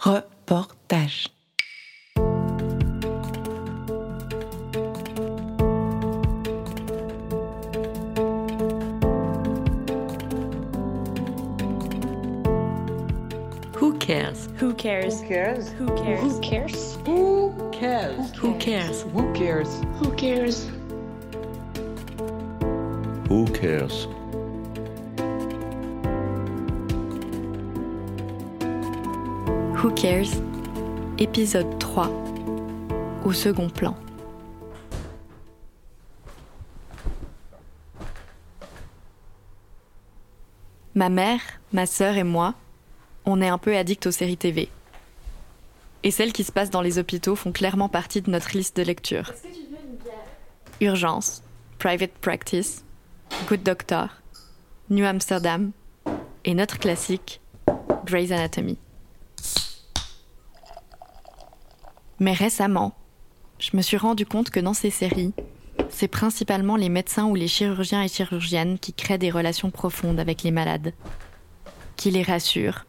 Reportage. Who cares? Who cares? Who cares? Who cares? Who cares? Who cares? Who cares? Who cares? Who cares? Who cares? Who Cares Épisode 3 Au second plan. Ma mère, ma sœur et moi, on est un peu addicts aux séries TV. Et celles qui se passent dans les hôpitaux font clairement partie de notre liste de lecture. Urgence, Private Practice, Good Doctor, New Amsterdam et notre classique, Grey's Anatomy. Mais récemment, je me suis rendu compte que dans ces séries, c'est principalement les médecins ou les chirurgiens et chirurgiennes qui créent des relations profondes avec les malades, qui les rassurent,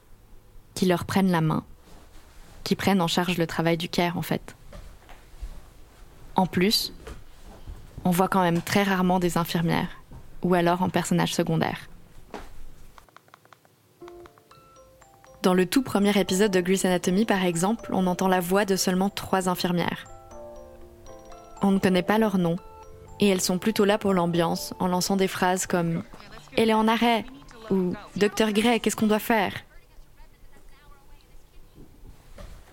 qui leur prennent la main, qui prennent en charge le travail du care en fait. En plus, on voit quand même très rarement des infirmières, ou alors en personnages secondaires. Dans le tout premier épisode de Grey's Anatomy, par exemple, on entend la voix de seulement trois infirmières. On ne connaît pas leur nom, et elles sont plutôt là pour l'ambiance, en lançant des phrases comme Elle est en arrêt ou Docteur Gray, qu'est-ce qu'on doit faire?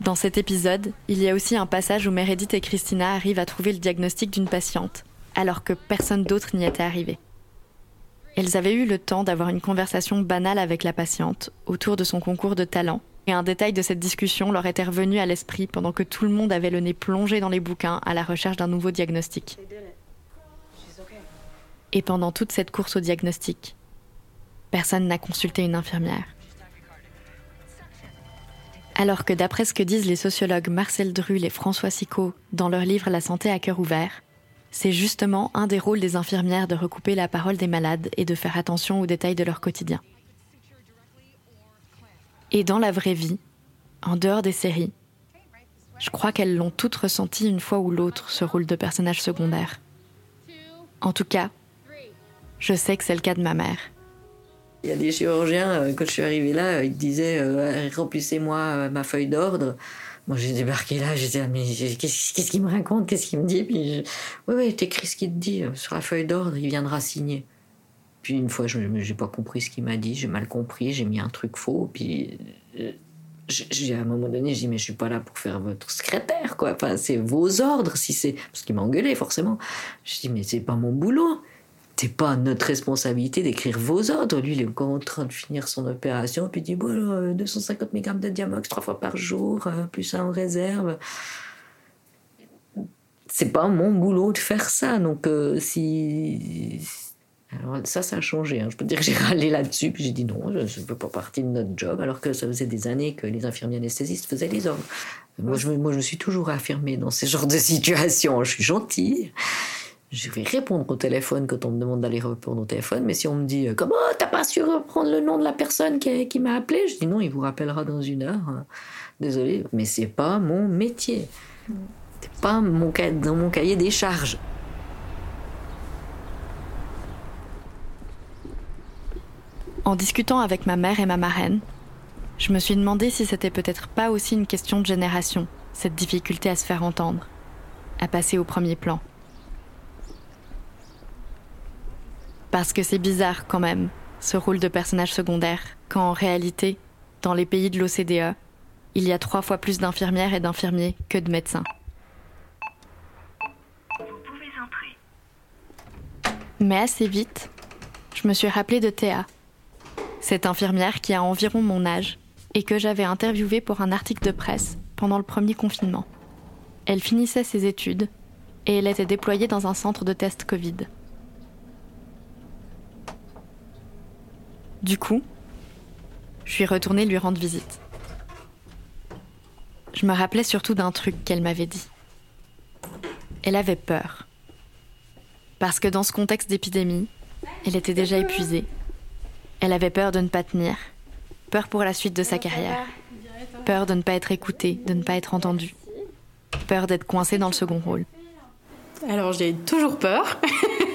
Dans cet épisode, il y a aussi un passage où Meredith et Christina arrivent à trouver le diagnostic d'une patiente, alors que personne d'autre n'y était arrivé. Elles avaient eu le temps d'avoir une conversation banale avec la patiente autour de son concours de talent, et un détail de cette discussion leur était revenu à l'esprit pendant que tout le monde avait le nez plongé dans les bouquins à la recherche d'un nouveau diagnostic. Et pendant toute cette course au diagnostic, personne n'a consulté une infirmière. Alors que d'après ce que disent les sociologues Marcel Drull et François Sicot dans leur livre La santé à cœur ouvert, c'est justement un des rôles des infirmières de recouper la parole des malades et de faire attention aux détails de leur quotidien. Et dans la vraie vie, en dehors des séries, je crois qu'elles l'ont toutes ressenti une fois ou l'autre, ce rôle de personnage secondaire. En tout cas, je sais que c'est le cas de ma mère. Il y a des chirurgiens, euh, quand je suis arrivée là, ils disaient euh, remplissez-moi euh, ma feuille d'ordre. Moi, j'ai débarqué là, j'étais là, mais qu'est-ce qu'il me raconte? Qu'est-ce qu'il me dit? Puis, je... oui, oui, t'écris ce qu'il te dit euh, sur la feuille d'ordre, il viendra signer. Puis une fois, je n'ai pas compris ce qu'il m'a dit, j'ai mal compris, j'ai mis un truc faux, puis euh, à un moment donné, j'ai dit mais je suis pas là pour faire votre secrétaire, quoi. Enfin, c'est vos ordres, si c'est parce qu'il m'a engueulé forcément. Je dis mais c'est pas mon boulot. C'est pas notre responsabilité d'écrire vos ordres. Lui, il est en train de finir son opération, puis il dit bon, alors, euh, 250 mg de Diamox trois fois par jour, euh, plus un en réserve. C'est pas mon boulot de faire ça. Donc, euh, si. Alors, ça, ça a changé. hein. Je peux dire que j'ai râlé là-dessus, puis j'ai dit non, je ne fais pas partie de notre job, alors que ça faisait des années que les infirmiers anesthésistes faisaient les ordres. Moi, je, moi, je me suis toujours affirmée dans ces genres de situations. Je suis gentille. Je vais répondre au téléphone quand on me demande d'aller répondre au téléphone, mais si on me dit euh, comment t'as pas su reprendre le nom de la personne qui, m'a appelé, je dis non, il vous rappellera dans une heure. Désolé, mais c'est pas mon métier. C'est pas mon, dans mon cahier des charges. En discutant avec ma mère et ma marraine, je me suis demandé si c'était peut-être pas aussi une question de génération, cette difficulté à se faire entendre, à passer au premier plan. Parce que c'est bizarre quand même, ce rôle de personnage secondaire, quand en réalité, dans les pays de l'OCDE, il y a trois fois plus d'infirmières et d'infirmiers que de médecins. Mais assez vite, je me suis rappelé de Théa, cette infirmière qui a environ mon âge et que j'avais interviewée pour un article de presse pendant le premier confinement. Elle finissait ses études et elle était déployée dans un centre de test Covid. Du coup, je suis retournée lui rendre visite. Je me rappelais surtout d'un truc qu'elle m'avait dit. Elle avait peur. Parce que dans ce contexte d'épidémie, elle était déjà épuisée. Elle avait peur de ne pas tenir, peur pour la suite de sa carrière. Peur de ne pas être écouté, de ne pas être entendu. Peur d'être coincé dans le second rôle. Alors j'ai toujours peur.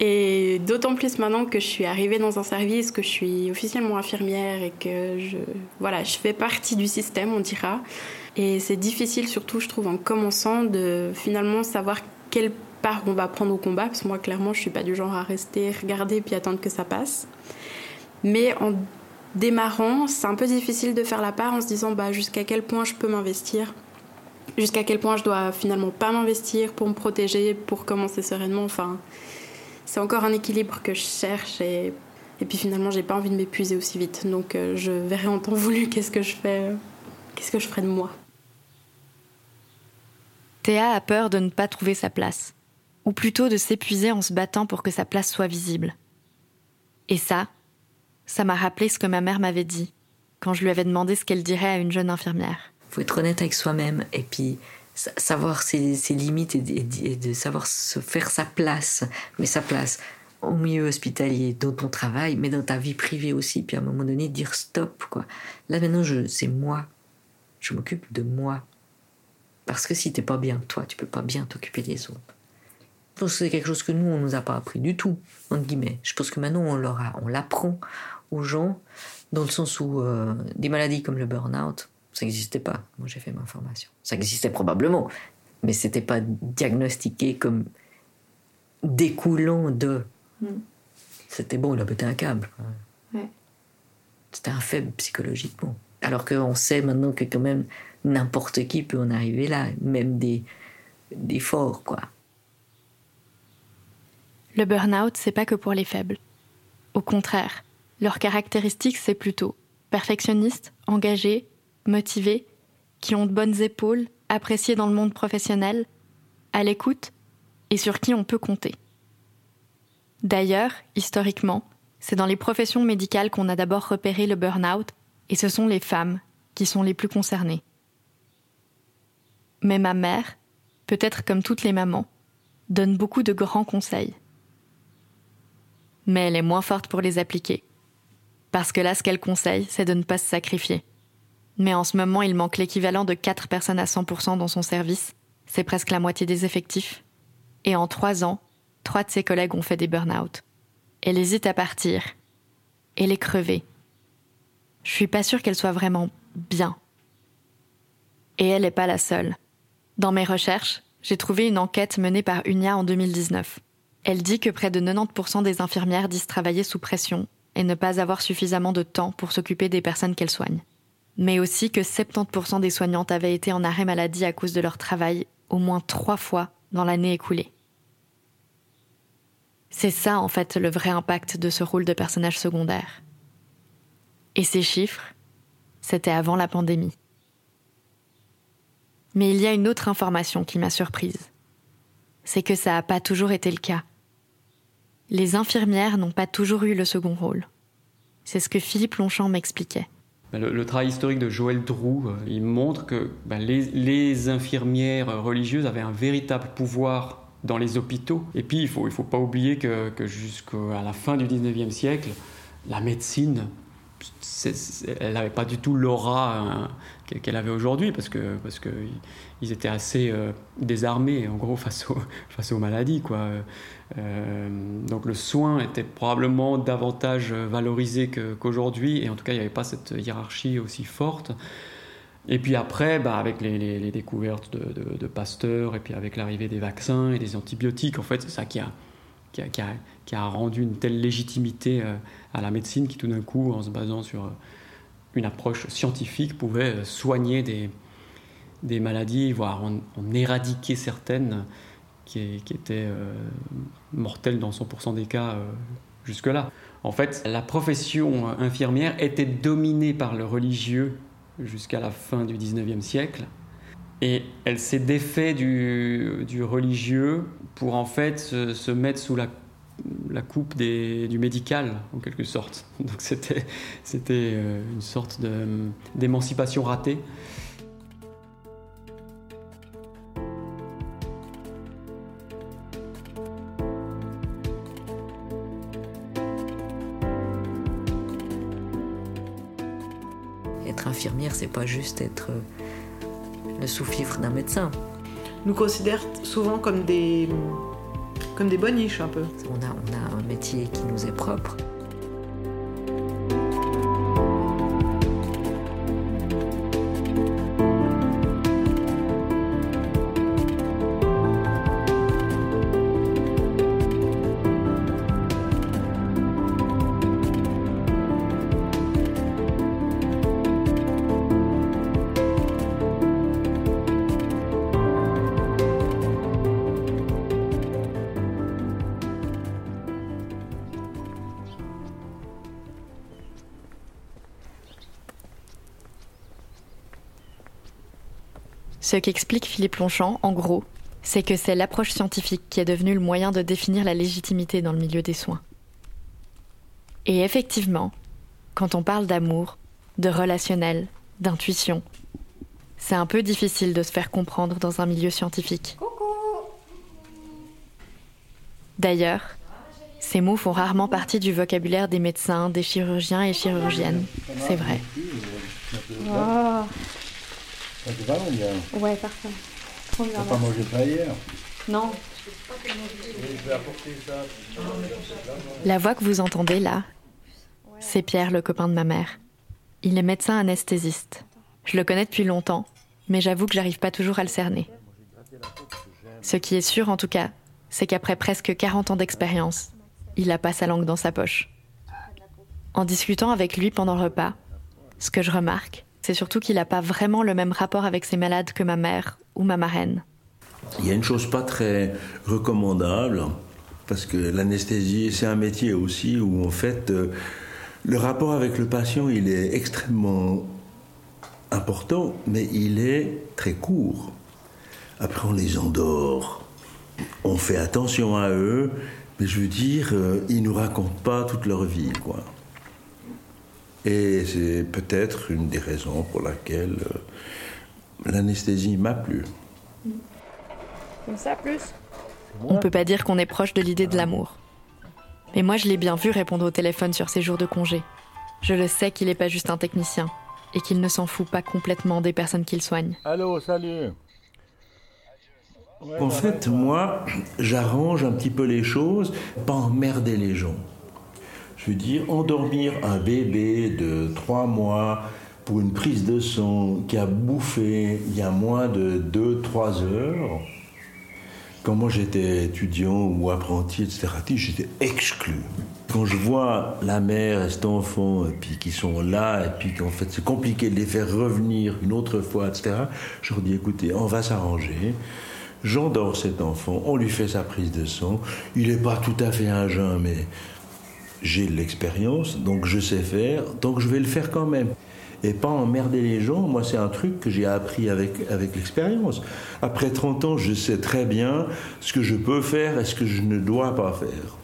et d'autant plus maintenant que je suis arrivée dans un service, que je suis officiellement infirmière et que je, voilà, je fais partie du système, on dira. Et c'est difficile, surtout, je trouve, en commençant, de finalement savoir quelle part on va prendre au combat. Parce que moi, clairement, je suis pas du genre à rester, regarder puis attendre que ça passe. Mais en démarrant, c'est un peu difficile de faire la part en se disant bah, jusqu'à quel point je peux m'investir, jusqu'à quel point je dois finalement pas m'investir pour me protéger, pour commencer sereinement? Enfin, c'est encore un équilibre que je cherche et, et puis finalement, j'ai pas envie de m'épuiser aussi vite. Donc, euh, je verrai en temps voulu qu'est-ce que je fais, euh, qu'est-ce que je ferai de moi. Théa a peur de ne pas trouver sa place, ou plutôt de s'épuiser en se battant pour que sa place soit visible. Et ça, ça m'a rappelé ce que ma mère m'avait dit quand je lui avais demandé ce qu'elle dirait à une jeune infirmière. faut être honnête avec soi-même et puis savoir ses, limites et, de savoir se faire sa place, mais sa place au milieu hospitalier, dans ton travail, mais dans ta vie privée aussi. Puis à un moment donné, dire stop, quoi. Là maintenant, je, c'est moi. Je m'occupe de moi. Parce que si t'es pas bien toi, tu peux pas bien t'occuper des autres. Je pense que c'est quelque chose que nous, on nous a pas appris du tout, entre guillemets. Je pense que maintenant, on leur a- on l'apprend aux gens, dans le sens où euh, des maladies comme le burn-out, ça n'existait pas. Moi, j'ai fait ma formation. Ça existait probablement, mais c'était pas diagnostiqué comme découlant de. C'était bon, il a pété un câble. Ouais. C'était un faible psychologiquement. Alors qu'on sait maintenant que quand même n'importe qui peut en arriver là, même des, des forts, quoi. Le burn-out, c'est pas que pour les faibles. Au contraire, leurs caractéristiques, c'est plutôt perfectionnistes, engagés, motivés, qui ont de bonnes épaules, appréciés dans le monde professionnel, à l'écoute et sur qui on peut compter. D'ailleurs, historiquement, c'est dans les professions médicales qu'on a d'abord repéré le burn-out, et ce sont les femmes qui sont les plus concernées. Mais ma mère, peut-être comme toutes les mamans, donne beaucoup de grands conseils. Mais elle est moins forte pour les appliquer. Parce que là, ce qu'elle conseille, c'est de ne pas se sacrifier. Mais en ce moment, il manque l'équivalent de 4 personnes à 100% dans son service. C'est presque la moitié des effectifs. Et en 3 ans, 3 de ses collègues ont fait des burn-out. Elle hésite à partir. Elle est crevée. Je suis pas sûre qu'elle soit vraiment bien. Et elle n'est pas la seule. Dans mes recherches, j'ai trouvé une enquête menée par UNIA en 2019. Elle dit que près de 90% des infirmières disent travailler sous pression et ne pas avoir suffisamment de temps pour s'occuper des personnes qu'elles soignent. Mais aussi que 70% des soignantes avaient été en arrêt maladie à cause de leur travail au moins trois fois dans l'année écoulée. C'est ça, en fait, le vrai impact de ce rôle de personnage secondaire. Et ces chiffres, c'était avant la pandémie. Mais il y a une autre information qui m'a surprise. C'est que ça n'a pas toujours été le cas. Les infirmières n'ont pas toujours eu le second rôle. C'est ce que Philippe Longchamp m'expliquait. Ben, Le, travail historique de Joël Drou, euh, il montre que ben, les, les infirmières religieuses avaient un véritable pouvoir dans les hôpitaux. Et puis, il ne faut, il faut pas oublier que, que jusqu'à la fin du 19e siècle, la médecine, elle n'avait pas du tout l'aura hein, qu'elle avait aujourd'hui, parce que parce que ils étaient assez euh, désarmés, en gros, face, aux- face aux maladies. Quoi. Euh, donc le soin était probablement davantage valorisé qu'aujourd'hui, et en tout cas, il n'y avait pas cette hiérarchie aussi forte. Et puis après, bah, avec les découvertes de, de- de Pasteur, et puis avec l'arrivée des vaccins et des antibiotiques, en fait, c'est ça qui a, qui, a, rendu une telle légitimité euh, à la médecine qui, tout d'un coup, en se basant sur euh, une approche scientifique, pouvait euh, soigner des, maladies, voire en, éradiquer certaines qui, étaient mortelles dans 100% des cas jusque-là. En fait, la profession infirmière était dominée par le religieux jusqu'à la fin du 19e siècle. Et elle s'est défait du, religieux pour en fait se, mettre sous la, coupe du médical, en quelque sorte. Donc c'était euh, une sorte de- d'émancipation ratée. Être infirmière, c'est pas juste être le sous-fifre d'un médecin. Nous considère souvent comme des, comme des boniches un peu. On a, on a un métier qui nous est propre. Ce qu'explique Philippe Longchamp, en gros, c'est que c'est l'approche scientifique qui est devenue le moyen de définir la légitimité dans le milieu des soins. Et effectivement, quand on parle d'amour, de relationnel, d'intuition, c'est un peu difficile de se faire comprendre dans un milieu scientifique. D'ailleurs, ces mots font rarement partie du vocabulaire des médecins, des chirurgiens et chirurgiennes. C'est vrai. Ça te va ou bien Ouais, parfait. Trop bien. T'as pas mangé ça hier Non. La voix que vous entendez là, c'est Pierre, le copain de ma mère. Il est médecin anesthésiste. Je le connais depuis longtemps, mais j'avoue que j'arrive pas toujours à le cerner. Ce qui est sûr en tout cas, c'est qu'après presque 40 ans d'expérience, il a pas sa langue dans sa poche. En discutant avec lui pendant le repas, ce que je remarque, c'est surtout qu'il n'a pas vraiment le même rapport avec ses malades que ma mère ou ma marraine. Il y a une chose pas très recommandable, parce que l'anesthésie, c'est un métier aussi où en fait, euh, le rapport avec le patient, il est extrêmement important, mais il est très court. Après, on les endort. On fait attention à eux, mais je veux dire, euh, ils nous racontent pas toute leur vie, quoi. Et c'est peut-être une des raisons pour laquelle euh, l'anesthésie m'a plu. Comme ça, plus On peut pas dire qu'on est proche de l'idée de l'amour. Mais moi, je l'ai bien vu répondre au téléphone sur ses jours de congé. Je le sais qu'il n'est pas juste un technicien et qu'il ne s'en fout pas complètement des personnes qu'il soigne. Allô, salut. En fait, moi, j'arrange un petit peu les choses, pas emmerder les gens. Je veux dire, endormir un bébé de 3 mois pour une prise de sang qui a bouffé il y a moins de 2-3 heures. Quand moi j'étais étudiant ou apprenti, etc., j'étais exclu. Quand je vois la mère et cet enfant, et puis qui sont là, et puis qu'en fait c'est compliqué de les faire revenir une autre fois, etc., je leur dis écoutez, on va s'arranger. J'endors cet enfant, on lui fait sa prise de sang. Il n'est pas tout à fait un jeune, mais j'ai l'expérience, donc je sais faire, donc je vais le faire quand même. Et pas emmerder les gens, moi c'est un truc que j'ai appris avec, avec l'expérience. Après 30 ans, je sais très bien ce que je peux faire et ce que je ne dois pas faire.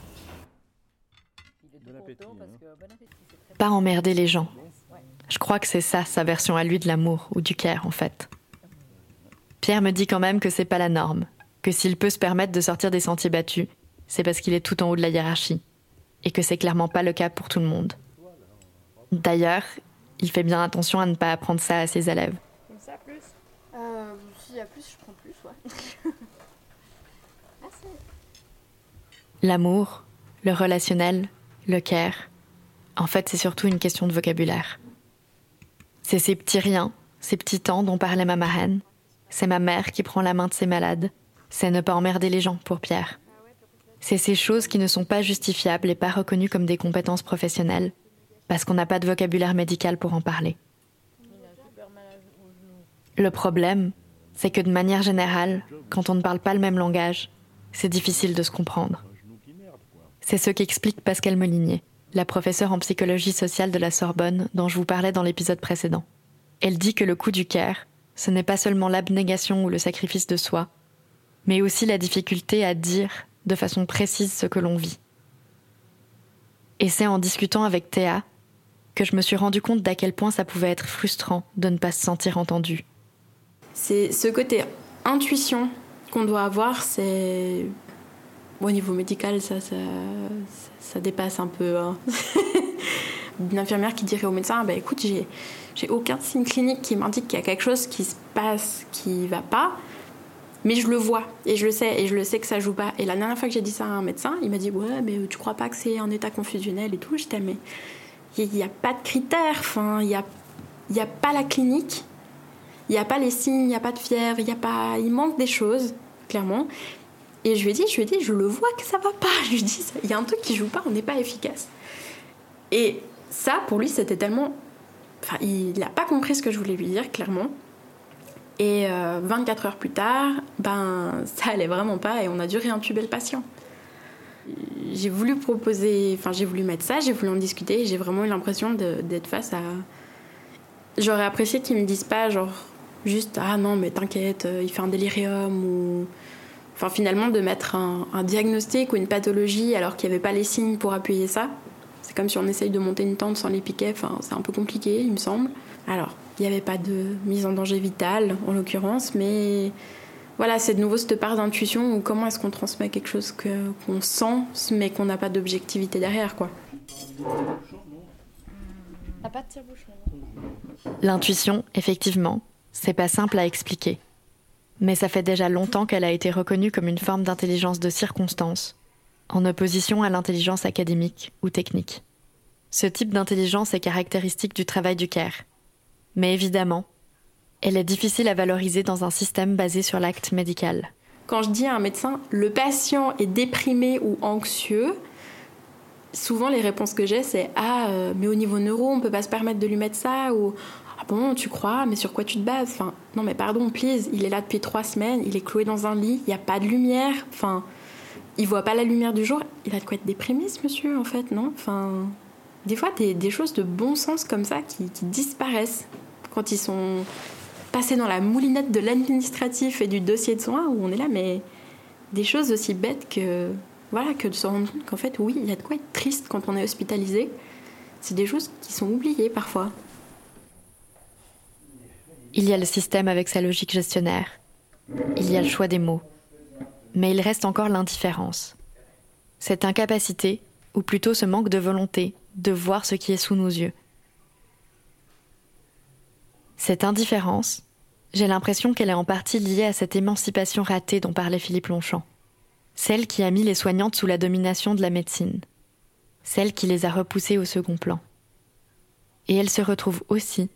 Pas emmerder les gens. Je crois que c'est ça sa version à lui de l'amour ou du care en fait. Pierre me dit quand même que c'est pas la norme, que s'il peut se permettre de sortir des sentiers battus, c'est parce qu'il est tout en haut de la hiérarchie et que c'est clairement pas le cas pour tout le monde. D'ailleurs, il fait bien attention à ne pas apprendre ça à ses élèves. Comme ça, plus Euh, s'il y a plus, je prends plus, ouais. Merci. L'amour, le relationnel, le care, en fait, c'est surtout une question de vocabulaire. C'est ces petits riens, ces petits temps dont parlait ma marraine. C'est ma mère qui prend la main de ses malades. C'est ne pas emmerder les gens pour Pierre. C'est ces choses qui ne sont pas justifiables et pas reconnues comme des compétences professionnelles, parce qu'on n'a pas de vocabulaire médical pour en parler. Le problème, c'est que de manière générale, quand on ne parle pas le même langage, c'est difficile de se comprendre. C'est ce qu'explique Pascal Molinier, la professeure en psychologie sociale de la Sorbonne dont je vous parlais dans l'épisode précédent. Elle dit que le coût du care, ce n'est pas seulement l'abnégation ou le sacrifice de soi, mais aussi la difficulté à dire de façon précise ce que l'on vit. Et c'est en discutant avec Théa que je me suis rendu compte d'à quel point ça pouvait être frustrant de ne pas se sentir entendu. C'est ce côté intuition qu'on doit avoir, c'est. Au niveau médical, ça, ça, dépasse un peu. hein. d'une infirmière qui dirait au médecin bah, écoute, j'ai, j'ai aucun signe clinique qui m'indique qu'il y a quelque chose qui se passe qui va pas, mais je le vois et je le sais et je le sais que ça joue pas. Et la dernière fois que j'ai dit ça à un médecin, il m'a dit ouais, mais tu crois pas que c'est un état confusionnel et tout? J'étais mais il n'y a pas de critères, enfin, il n'y a, y a pas la clinique, il n'y a pas les signes, il n'y a pas de fièvre, il y a pas, il manque des choses, clairement. Et je lui ai dit, je lui ai dit, je le vois que ça va pas. Je lui ai dit, il y a un truc qui joue pas, on n'est pas efficace. Et ça, pour lui, c'était tellement. Enfin, il n'a pas compris ce que je voulais lui dire, clairement. Et 24 euh, heures plus tard, ben, ça allait vraiment pas et on a dû réintuber le patient. J'ai voulu proposer, enfin, j'ai voulu mettre ça, j'ai voulu en discuter et j'ai vraiment eu l'impression d'être face à. J'aurais apprécié qu'ils me disent pas, genre, juste, ah non, mais t'inquiète, euh, il fait un délirium ou Enfin, finalement, de mettre un, diagnostic ou une pathologie alors qu'il n'y avait pas les signes pour appuyer ça, c'est comme si on essaye de monter une tente sans les piquets. Enfin, c'est un peu compliqué, il me semble. Alors, il n'y avait pas de mise en danger vital, en l'occurrence, mais voilà, c'est de nouveau cette part d'intuition ou comment est-ce qu'on transmet quelque chose qu'on sent, mais qu'on n'a pas d'objectivité derrière, quoi. L'intuition, effectivement, c'est pas simple à expliquer mais ça fait déjà longtemps qu'elle a été reconnue comme une forme d'intelligence de circonstance, en opposition à l'intelligence académique ou technique. Ce type d'intelligence est caractéristique du travail du CARE. Mais évidemment, elle est difficile à valoriser dans un système basé sur l'acte médical. Quand je dis à un médecin, le patient est déprimé ou anxieux, souvent les réponses que j'ai, c'est Ah, euh, mais au niveau neuro, on peut pas se permettre de lui mettre ça, ou ah bon, tu crois, mais sur quoi tu te bases? Enfin, non, mais pardon, please, il est là depuis trois semaines, il est cloué dans un lit, il n'y a pas de lumière. Enfin, il voit pas la lumière du jour. Il a de quoi être déprimé, monsieur, en fait, non? Enfin, des fois, des, choses de bon sens comme ça qui, disparaissent quand ils sont passés dans la moulinette de l'administratif et du dossier de soins où on est là, mais des choses aussi bêtes que voilà que de se rendre compte qu'en fait, oui, il y a de quoi être triste quand on est hospitalisé. C'est des choses qui sont oubliées parfois. Il y a le système avec sa logique gestionnaire. Il y a le choix des mots. Mais il reste encore l'indifférence. Cette incapacité, ou plutôt ce manque de volonté, de voir ce qui est sous nos yeux. Cette indifférence, j'ai l'impression qu'elle est en partie liée à cette émancipation ratée dont parlait Philippe Longchamp. Celle qui a mis les soignantes sous la domination de la médecine. Celle qui les a repoussées au second plan. Et elle se retrouve aussi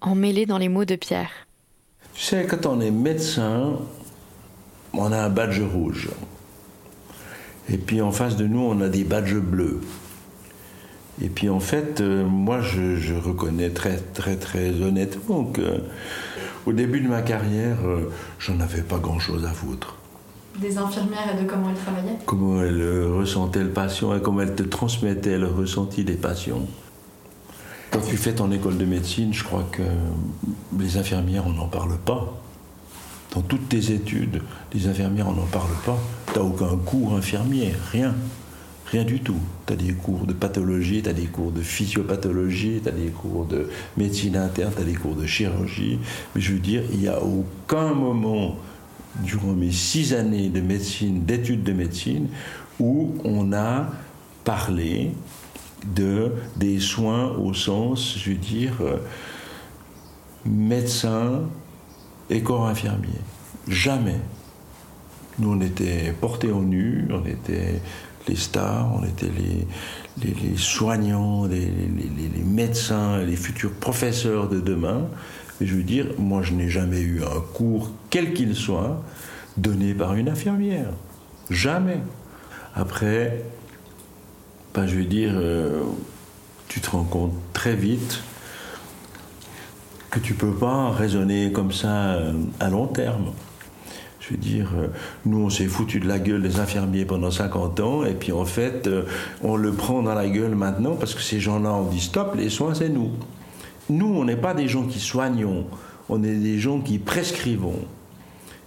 emmêlé dans les mots de Pierre. Tu sais, quand on est médecin, on a un badge rouge. Et puis en face de nous, on a des badges bleus. Et puis en fait, euh, moi, je, reconnais très, très, très honnêtement que au début de ma carrière, euh, j'en avais pas grand-chose à foutre. Des infirmières et de comment elles travaillaient? Comment elles euh, ressentaient le patient et comment elles te transmettaient le ressenti des patients. Quand tu fais ton école de médecine, je crois que les infirmières, on n'en parle pas. Dans toutes tes études, les infirmières, on n'en parle pas. Tu n'as aucun cours infirmier, rien. Rien du tout. Tu as des cours de pathologie, tu as des cours de physiopathologie, tu as des cours de médecine interne, tu as des cours de chirurgie. Mais je veux dire, il n'y a aucun moment durant mes six années de médecine, d'études de médecine, où on a parlé de, des soins au sens, je veux dire, médecin et corps infirmier. Jamais. Nous, on était portés au nu, on était les stars, on était les, soignants, les, médecins, les futurs professeurs de demain. Mais je veux dire, moi, je n'ai jamais eu un cours, quel qu'il soit, donné par une infirmière. Jamais. Après, ben, je veux dire, euh, tu te rends compte très vite que tu peux pas raisonner comme ça euh, à long terme. Je veux dire, euh, nous, on s'est foutu de la gueule des infirmiers pendant 50 ans, et puis en fait, on le prend dans la gueule maintenant parce que ces gens-là ont dit stop, les soins, c'est nous. Nous, on n'est pas des gens qui soignons, on est des gens qui prescrivons.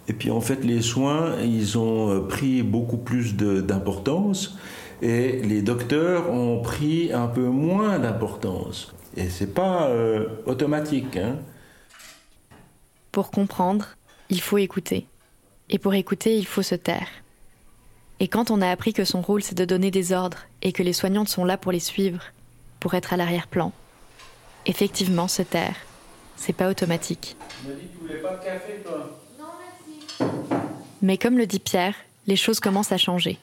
Et puis en fait, les soins, ils ont pris beaucoup plus d'importance et les docteurs ont pris un peu moins d'importance. Et c'est pas euh, automatique. Hein. Pour comprendre, il faut écouter. Et pour écouter, il faut se taire. Et quand on a appris que son rôle c'est de donner des ordres et que les soignantes sont là pour les suivre, pour être à l'arrière-plan. Effectivement, se taire, c'est pas automatique. Mais comme le dit Pierre, les choses commencent à changer.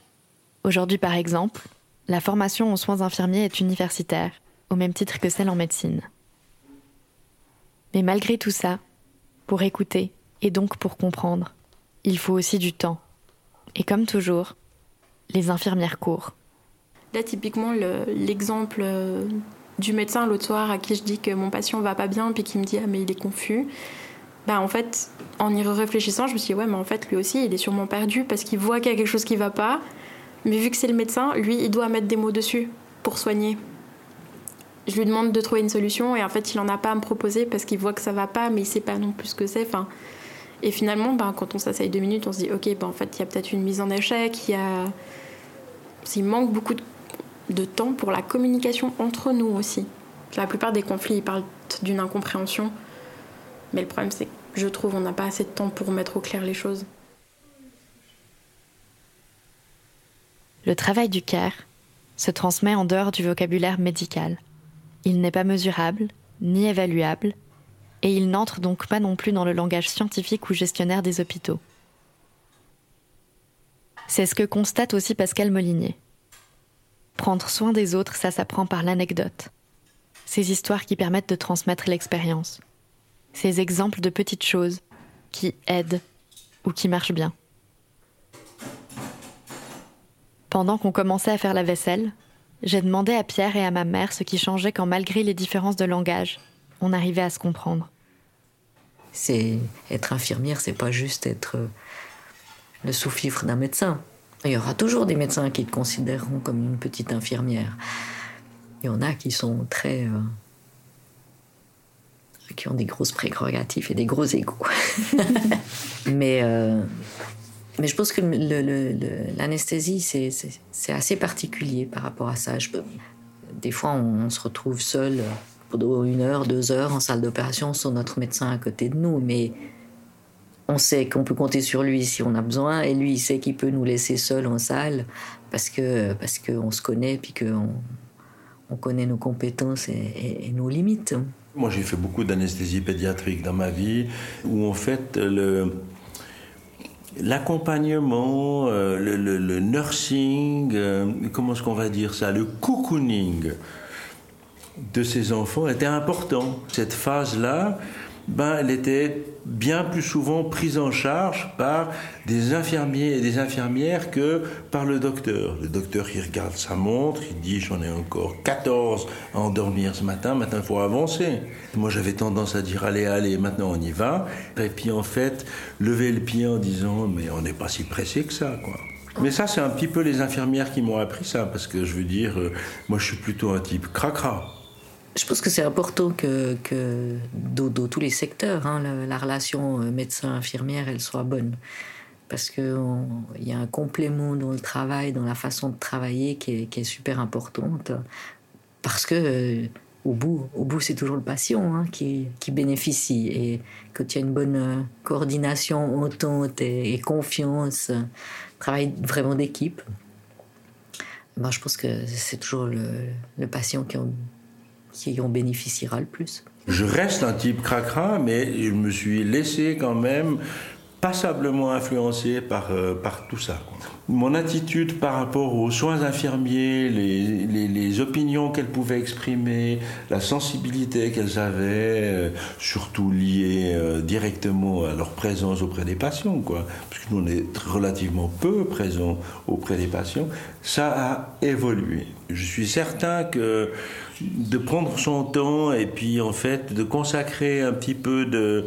Aujourd'hui, par exemple, la formation aux soins infirmiers est universitaire, au même titre que celle en médecine. Mais malgré tout ça, pour écouter et donc pour comprendre, il faut aussi du temps. Et comme toujours, les infirmières courent. Là, typiquement, l'exemple euh, du médecin l'autre soir à qui je dis que mon patient va pas bien, puis qui me dit Ah, mais il est confus. Bah, en fait, en y réfléchissant, je me suis dit Ouais, mais en fait, lui aussi, il est sûrement perdu parce qu'il voit qu'il y a quelque chose qui va pas. Mais vu que c'est le médecin, lui, il doit mettre des mots dessus pour soigner. Je lui demande de trouver une solution et en fait, il en a pas à me proposer parce qu'il voit que ça va pas, mais il sait pas non plus ce que c'est. Et finalement, ben, quand on s'asseye deux minutes, on se dit Ok, ben, en fait, il y a peut-être une mise en échec, il y a. Il manque beaucoup de temps pour la communication entre nous aussi. La plupart des conflits, ils parlent d'une incompréhension. Mais le problème, c'est que je trouve on n'a pas assez de temps pour mettre au clair les choses. Le travail du CARE se transmet en dehors du vocabulaire médical. Il n'est pas mesurable, ni évaluable, et il n'entre donc pas non plus dans le langage scientifique ou gestionnaire des hôpitaux. C'est ce que constate aussi Pascal Molinier. Prendre soin des autres, ça s'apprend par l'anecdote. Ces histoires qui permettent de transmettre l'expérience. Ces exemples de petites choses qui aident ou qui marchent bien. Pendant qu'on commençait à faire la vaisselle, j'ai demandé à Pierre et à ma mère ce qui changeait quand malgré les différences de langage, on arrivait à se comprendre. C'est être infirmière, c'est pas juste être le sous-fifre d'un médecin. Il y aura toujours des médecins qui te considéreront comme une petite infirmière. Il y en a qui sont très. Euh, qui ont des grosses prérogatives et des gros égaux. mais, euh, mais je pense que l'anesthésie, c'est assez particulier par rapport à ça. Des fois, on, on, se retrouve seul pendant une heure, deux heures en salle d'opération sans notre médecin à côté de nous. Mais on sait qu'on peut compter sur lui si on a besoin, et lui, il sait qu'il peut nous laisser seuls en salle parce que parce qu'on se connaît, puis qu'on on connaît nos compétences et, nos limites. Moi, j'ai fait beaucoup d'anesthésie pédiatrique dans ma vie, où en fait le l'accompagnement, euh, le, nursing, euh, comment est-ce qu'on va dire ça, le cocooning de ces enfants était important. Cette phase-là, ben, elle était bien plus souvent prise en charge par des infirmiers et des infirmières que par le docteur. Le docteur, il regarde sa montre, il dit j'en ai encore 14 à endormir ce matin, maintenant il faut avancer. Moi j'avais tendance à dire allez, allez, maintenant on y va. Et puis en fait, lever le pied en disant mais on n'est pas si pressé que ça, quoi. Mais ça, c'est un petit peu les infirmières qui m'ont appris ça, parce que je veux dire, euh, moi je suis plutôt un type cracra. Je pense que c'est important que, dans, tous les secteurs, hein, la, relation euh, médecin-infirmière, elle soit bonne. Parce qu'il y a un complément dans le travail, dans la façon de travailler qui est, super importante. Parce que euh, au bout, au bout c'est toujours le patient hein, qui, bénéficie. Et quand il y a une bonne euh, coordination, entente et, et confiance, travail vraiment d'équipe, ben, je pense que c'est toujours le, le patient qui en qui en bénéficiera le plus. Je reste un type cracra, mais je me suis laissé quand même passablement influencé par, euh, par tout ça. Mon attitude par rapport aux soins infirmiers, les, les, opinions qu'elles pouvaient exprimer, la sensibilité qu'elles avaient, euh, surtout liée euh, directement à leur présence auprès des patients, quoi. Parce que nous, on est relativement peu présents auprès des patients, ça a évolué. Je suis certain que de prendre son temps et puis en fait de consacrer un petit peu de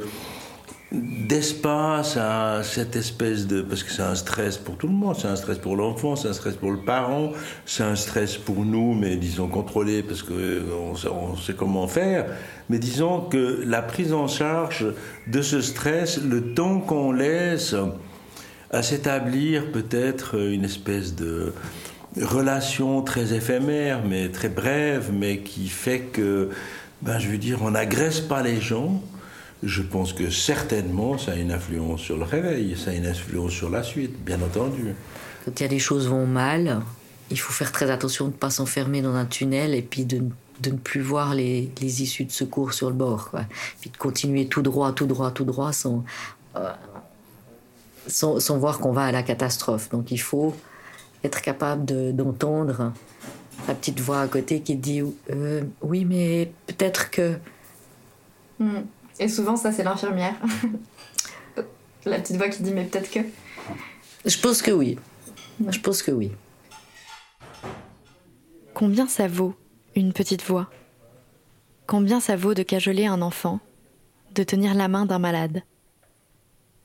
d'espace à cette espèce de parce que c'est un stress pour tout le monde c'est un stress pour l'enfant c'est un stress pour le parent c'est un stress pour nous mais disons contrôlé parce que on sait comment faire mais disons que la prise en charge de ce stress le temps qu'on laisse à s'établir peut-être une espèce de relation très éphémère, mais très brève, mais qui fait que, ben, je veux dire, on n'agresse pas les gens. Je pense que certainement, ça a une influence sur le réveil, ça a une influence sur la suite, bien entendu. Quand il y a des choses vont mal, il faut faire très attention de ne pas s'enfermer dans un tunnel et puis de de ne plus voir les, les, issues de secours sur le bord, quoi. Puis de continuer tout droit, tout droit, tout droit, sans, euh, sans, sans, voir qu'on va à la catastrophe. Donc il faut être capable d'entendre la petite voix à côté qui dit euh, oui, mais peut-être que. Hmm. Et souvent, ça, c'est l'infirmière. la petite voix qui dit mais peut-être que. Je pense que oui. Je pense que oui. Combien ça vaut une petite voix? Combien ça vaut de cajoler un enfant, de tenir la main d'un malade?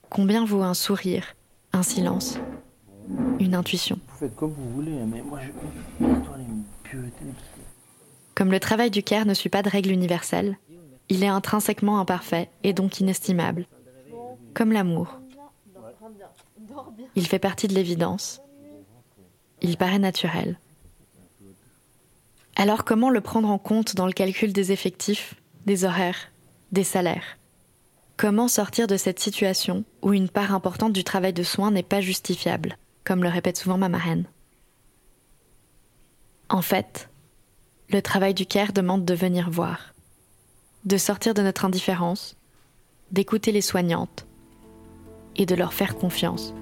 Combien vaut un sourire, un silence, une intuition? Vous faites comme vous voulez, mais moi je. Comme le travail du care ne suit pas de règles universelles, il est intrinsèquement imparfait et donc inestimable. Comme l'amour. Il fait partie de l'évidence. Il paraît naturel. Alors comment le prendre en compte dans le calcul des effectifs, des horaires, des salaires? Comment sortir de cette situation où une part importante du travail de soins n'est pas justifiable, comme le répète souvent ma marraine? En fait, le travail du care demande de venir voir, de sortir de notre indifférence, d'écouter les soignantes et de leur faire confiance.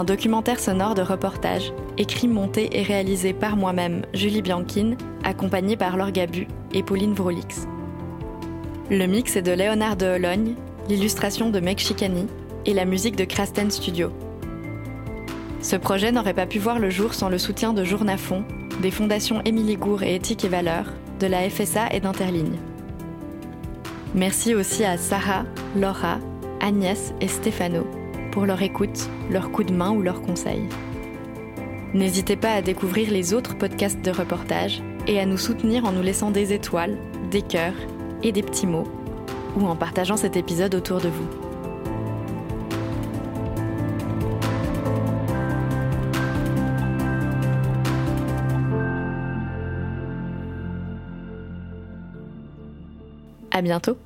Un documentaire sonore de reportage, écrit, monté et réalisé par moi-même, Julie Bianchine, accompagnée par Laure Gabu et Pauline Vrolix. Le mix est de Léonard de Hologne, l'illustration de Meg Chicani et la musique de Crasten Studio. Ce projet n'aurait pas pu voir le jour sans le soutien de Journafond, des fondations Émilie Gour et Éthique et Valeurs, de la FSA et d'Interligne. Merci aussi à Sarah, Laura, Agnès et Stéphano pour leur écoute, leur coup de main ou leurs conseils. N'hésitez pas à découvrir les autres podcasts de reportage et à nous soutenir en nous laissant des étoiles, des cœurs et des petits mots, ou en partageant cet épisode autour de vous. À bientôt